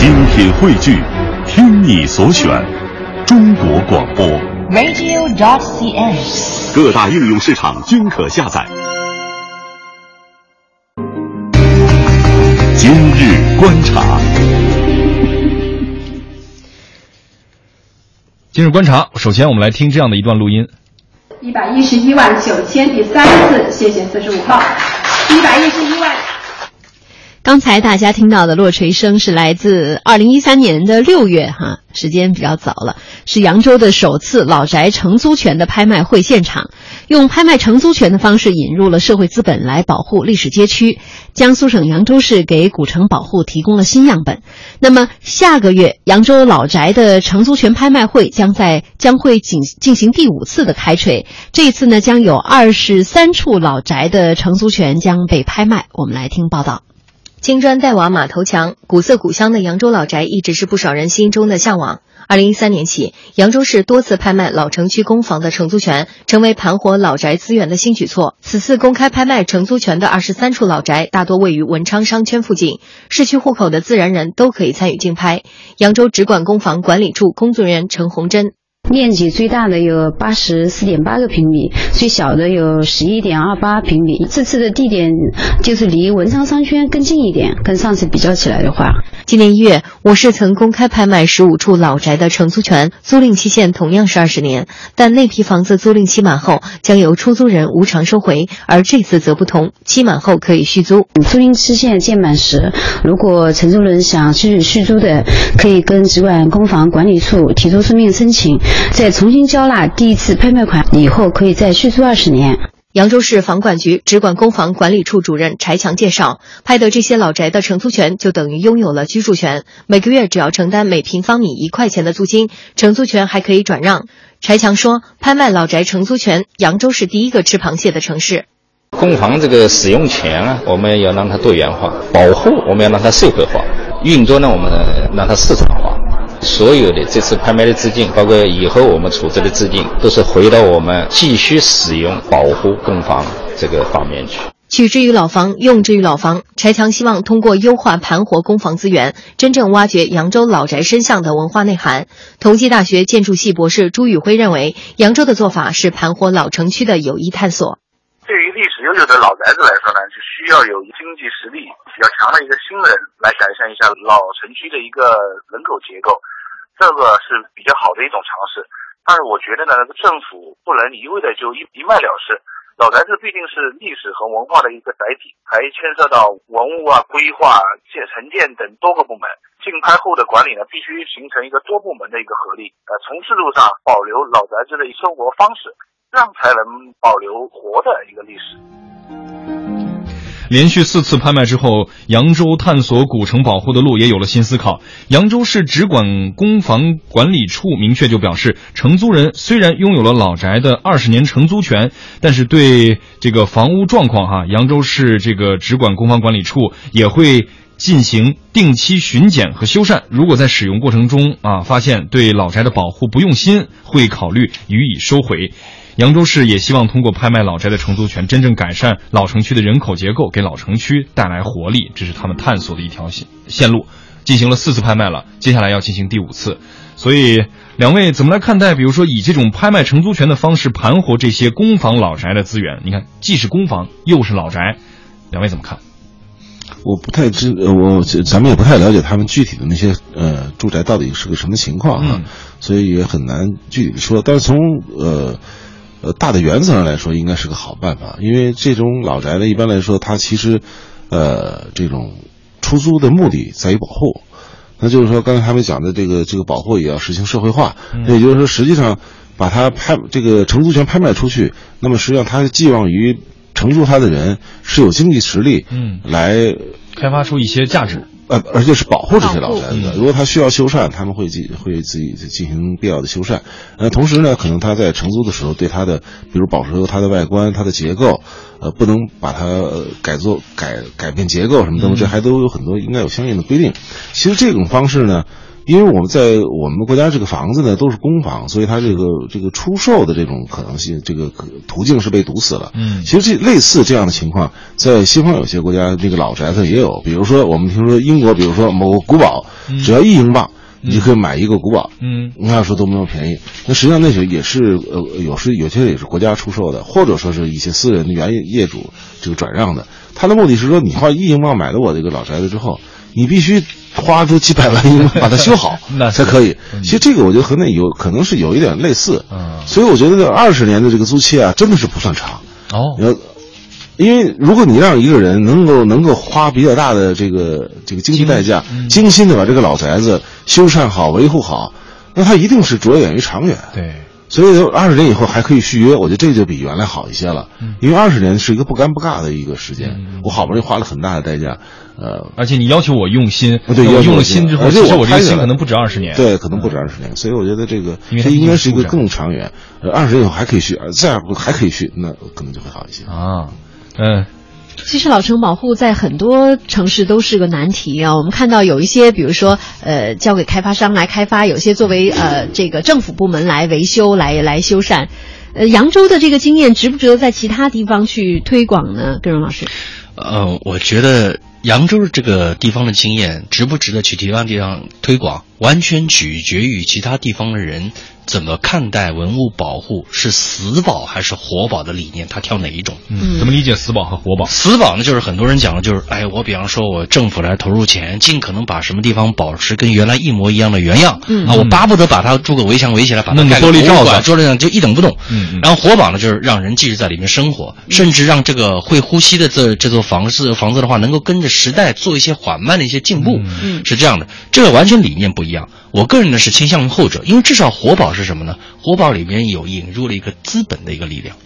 精品汇聚，听你所选，中国广播。radio.cn。各大应用市场均可下载。今日观察，今日观察，首先我们来听这样的一段录音。一百一十一万九千第三次，谢谢四十五号。一百一十一万。刚才大家听到的落锤声是来自二零一三年的六月，哈，时间比较早了，是扬州的首次老宅承租权的拍卖会现场，用拍卖承租权的方式引入了社会资本来保护历史街区。江苏省扬州市给古城保护提供了新样本。那么下个月，扬州老宅的承租权拍卖会将在将会进进行第五次的开锤，这一次呢，将有二十三处老宅的承租权将被拍卖。我们来听报道。青砖黛瓦马头墙，古色古香的扬州老宅一直是不少人心中的向往。二零一三年起，扬州市多次拍卖老城区公房的承租权，成为盘活老宅资源的新举措。此次公开拍卖承租权的二十三处老宅，大多位于文昌商圈附近，市区户口的自然人都可以参与竞拍。扬州直管公房管理处工作人员陈红珍。面积最大的有八十四点八个平米，最小的有十一点二八平米。这次的地点就是离文昌商圈更近一点，跟上次比较起来的话，今年一月，我市曾公开拍卖十五处老宅的承租权，租赁期限同样是二十年，但那批房子租赁期满后将由出租人无偿收回，而这次则不同，期满后可以续租。租赁期限届满时，如果承租人想去续租的，可以跟直管公房管理处提出书面申请。再重新交纳第一次拍卖款以后，可以再续租二十年。扬州市房管局直管公房管理处主任柴强介绍，拍得这些老宅的承租权就等于拥有了居住权，每个月只要承担每平方米一块钱的租金，承租权还可以转让。柴强说，拍卖老宅承租权，扬州是第一个吃螃蟹的城市。公房这个使用权啊，我们要让它多元化；保护我们要让它社会化；运作呢，我们让它市场化。所有的这次拍卖的资金，包括以后我们处置的资金，都是回到我们继续使用、保护公房这个方面去。取之于老房，用之于老房。柴强希望通过优化盘活公房资源，真正挖掘扬州老宅深巷的文化内涵。同济大学建筑系博士朱宇辉认为，扬州的做法是盘活老城区的有益探索。历史悠久的老宅子来说呢，就需要有经济实力比较强的一个新人来改善一下老城区的一个人口结构，这个是比较好的一种尝试。但是我觉得呢，政府不能一味的就一一卖了事。老宅子毕竟是历史和文化的一个载体，还牵涉到文物啊、规划、建城建等多个部门。竞拍后的管理呢，必须形成一个多部门的一个合力，呃，从制度上保留老宅子的生活方式。这样才能保留活的一个历史。连续四次拍卖之后，扬州探索古城保护的路也有了新思考。扬州市直管公房管理处明确就表示，承租人虽然拥有了老宅的二十年承租权，但是对这个房屋状况哈，扬州市这个直管公房管理处也会进行定期巡检和修缮。如果在使用过程中啊发现对老宅的保护不用心，会考虑予以收回。扬州市也希望通过拍卖老宅的承租权，真正改善老城区的人口结构，给老城区带来活力，这是他们探索的一条线线路。进行了四次拍卖了，接下来要进行第五次。所以，两位怎么来看待？比如说，以这种拍卖承租权的方式盘活这些公房老宅的资源，你看，既是公房又是老宅，两位怎么看？我不太知，呃我咱们也不太了解他们具体的那些呃住宅到底是个什么情况啊，嗯、所以也很难具体的说。但是从呃。呃，大的原则上来说，应该是个好办法，因为这种老宅呢，一般来说，它其实，呃，这种出租的目的在于保护，那就是说，刚才他们讲的这个这个保护也要实行社会化，那、嗯、也就是说，实际上把它拍这个承租权拍卖出去，那么实际上他寄望于承租他的人是有经济实力，嗯，来开发出一些价值。呃，而且是保护这些老宅子的。如果他需要修缮，他们会进会自己进行必要的修缮。呃，同时呢，可能他在承租的时候，对它的，比如保持它的外观、它的结构，呃，不能把它、呃、改做改改变结构什么等等，这还都有很多应该有相应的规定。其实这种方式呢，因为我们在我们国家这个房子呢都是公房，所以它这个这个出售的这种可能性，这个途径是被堵死了。嗯其实这类似这样的情况，在西方有些国家这个老宅子也有，比如说我们听说英国，比如说某个古堡，只要一英镑。你就可以买一个古堡，嗯，那说多么便宜。那实际上那些也是呃，有时有些也是国家出售的，或者说是一些私人的原业业主这个转让的。他的目的是说，你花一英镑买了我这个老宅子之后，你必须花出几百万英镑 把它修好 那才可以。其实这个我觉得和那有可能是有一点类似，嗯所以我觉得这二十年的这个租期啊，真的是不算长。哦，呃，因为如果你让一个人能够能够花比较大的这个这个经济代价，嗯精心的把这个老宅子修缮好、维护好，那他一定是着眼于长远。对，所以二十年以后还可以续约，我觉得这就比原来好一些了。嗯因为二十年是一个不尴不尬的一个时间，我好不容易花了很大的代价，呃，而且你要求我用心，对，我用了心心之后，而且其实我这个心可能不止二十年。对，可能不止二十年。所以我觉得这个这应该是一个更长远，呃，二十年以后还可以续，呃再不还可以续，那可能就会好一些。啊，嗯，其实老城保护在很多城市都是个难题啊。我们看到有一些，比如说，呃，交给开发商来开发，有些作为呃这个政府部门来维修、来来修缮。呃，扬州的这个经验值不值得在其他地方去推广呢？根荣老师，呃，我觉得扬州这个地方的经验值不值得去其他地方推广，完全取决于其他地方的人怎么看待文物保护，是死保还是活保的理念，他挑哪一种。嗯，怎么理解死保和活保？死保呢，就是很多人讲的，就是哎，我比方说我政府来投入钱，尽可能把什么地方保持跟原来一模一样的原样，嗯啊，我巴不得把它筑个围墙围起来，把它弄个盖个玻璃罩子博物馆做这样就一动不动。嗯嗯然后活保呢，就是让人继续在里面生活，甚至让这个会呼吸的这这座房子房子的话，能够跟着时代做一些缓慢的一些进步，嗯是这样的。这个完全理念不一样。我个人呢是倾向于后者，因为至少活宝是什么呢？活宝里面有引入了一个资本的一个力量。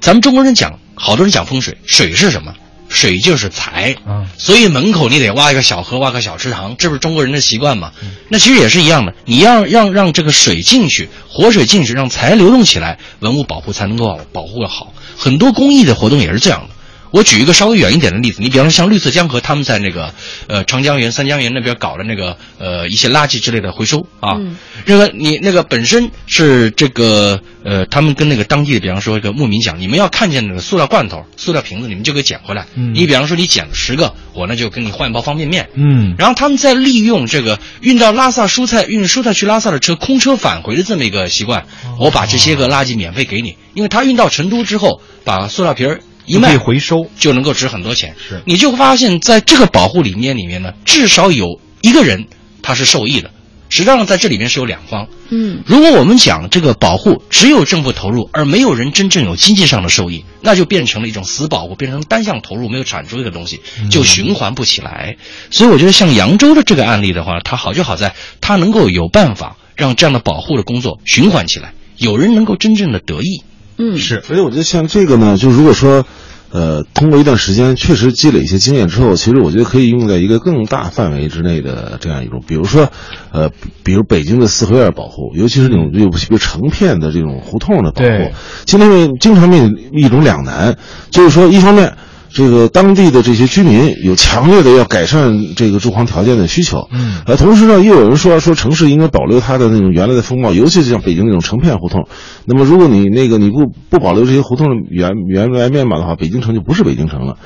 咱们中国人讲，好多人讲风水，水是什么？水就是财，啊所以门口你得挖一个小河，挖个小池塘，这不是中国人的习惯吗？那其实也是一样的，你要让让这个水进去，活水进去，让财流动起来，文物保护才能够保护的好。很多公益的活动也是这样的。我举一个稍微远一点的例子，你比方说像绿色江河，他们在那个呃长江源、三江源那边搞的那个呃一些垃圾之类的回收啊，嗯这个你那个本身是这个呃，他们跟那个当地的，比方说一个牧民讲，你们要看见那个塑料罐头、塑料瓶子，你们就给捡回来。嗯你比方说你捡了十个，我呢就给你换一包方便面。嗯然后他们在利用这个运到拉萨蔬菜、运蔬菜去拉萨的车空车返回的这么一个习惯，我把这些个垃圾免费给你，因为他运到成都之后，把塑料瓶儿一卖回收，就能够值很多钱。是你就发现在这个保护理念里面呢，至少有一个人他是受益的。实际上在这里面是有两方。嗯如果我们讲这个保护只有政府投入，而没有人真正有经济上的受益，那就变成了一种死保护，变成单向投入，没有产出一个东西，就循环不起来。所以我觉得像扬州的这个案例的话，它好就好在它能够有办法让这样的保护的工作循环起来，有人能够真正的得益。嗯，是所以我觉得像这个呢，就如果说，呃，通过一段时间确实积累一些经验之后，其实我觉得可以用在一个更大范围之内的这样一种，比如说，呃，比如北京的四合院保护，尤其是那种又比如成片的这种胡同的保护对，今天经常面临一种两难，就是说一方面。这个当地的这些居民有强烈的要改善这个住房条件的需求，嗯呃，同时呢，又有人说说城市应该保留它的那种原来的风貌，尤其是像北京那种成片胡同。那么，如果你那个你不不保留这些胡同的原原来面貌的话，北京城就不是北京城了。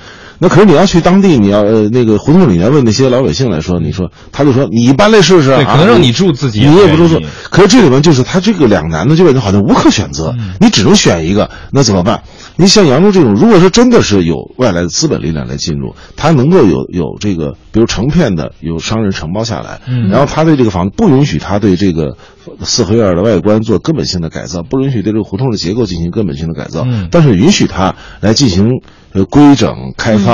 那可是你要去当地，你要呃那个胡同里面问那些老百姓来说，你说他就说你搬来试试啊，对可能让你住自己也你也不住住不愿意。可是这里面就是他这个两难呢，就感觉好像无可选择，嗯你只能选一个，那怎么办？你像扬州这种，如果说真的是有外来的资本力量来进入，他能够有有这个，比如成片的有商人承包下来，嗯然后他对这个房子不允许他对这个四合院的外观做根本性的改造，不允许对这个胡同的结构进行根本性的改造，嗯但是允许他来进行呃规整开发，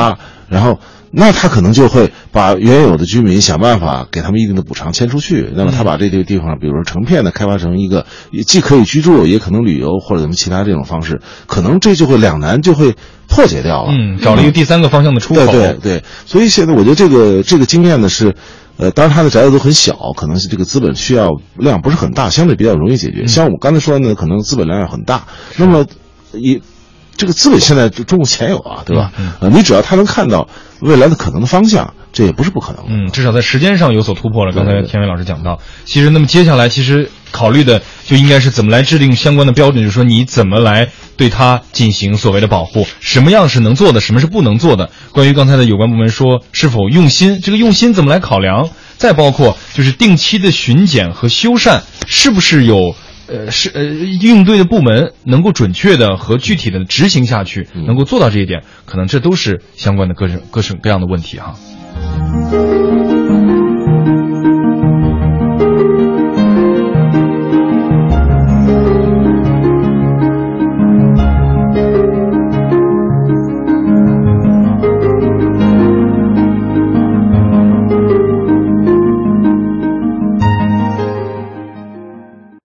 然后。那他可能就会把原有的居民想办法给他们一定的补偿迁出去。那么他把这个地方，比如说成片的开发成一个既可以居住，也可能旅游或者什么其他这种方式，可能这就会两难就会破解掉了。嗯，找了一个第三个方向的出口。对对对，所以现在我觉得这个这个经验呢是，呃，当然他的宅子都很小，可能是这个资本需要量不是很大，相对比较容易解决。像我刚才说的呢，可能资本量要很大，那么一。这个资本现在中国钱有啊，对吧？呃，你只要他能看到未来的可能的方向，这也不是不可能。嗯，至少在时间上有所突破了。刚才田伟老师讲到，其实那么接下来其实考虑的就应该是怎么来制定相关的标准，就是说你怎么来对它进行所谓的保护，什么样是能做的，什么是不能做的。关于刚才的有关部门说是否用心，这个用心怎么来考量？再包括就是定期的巡检和修缮，是不是有？呃，是呃，应对的部门能够准确的和具体的执行下去，能够做到这一点，可能这都是相关的各种各种各样的问题哈。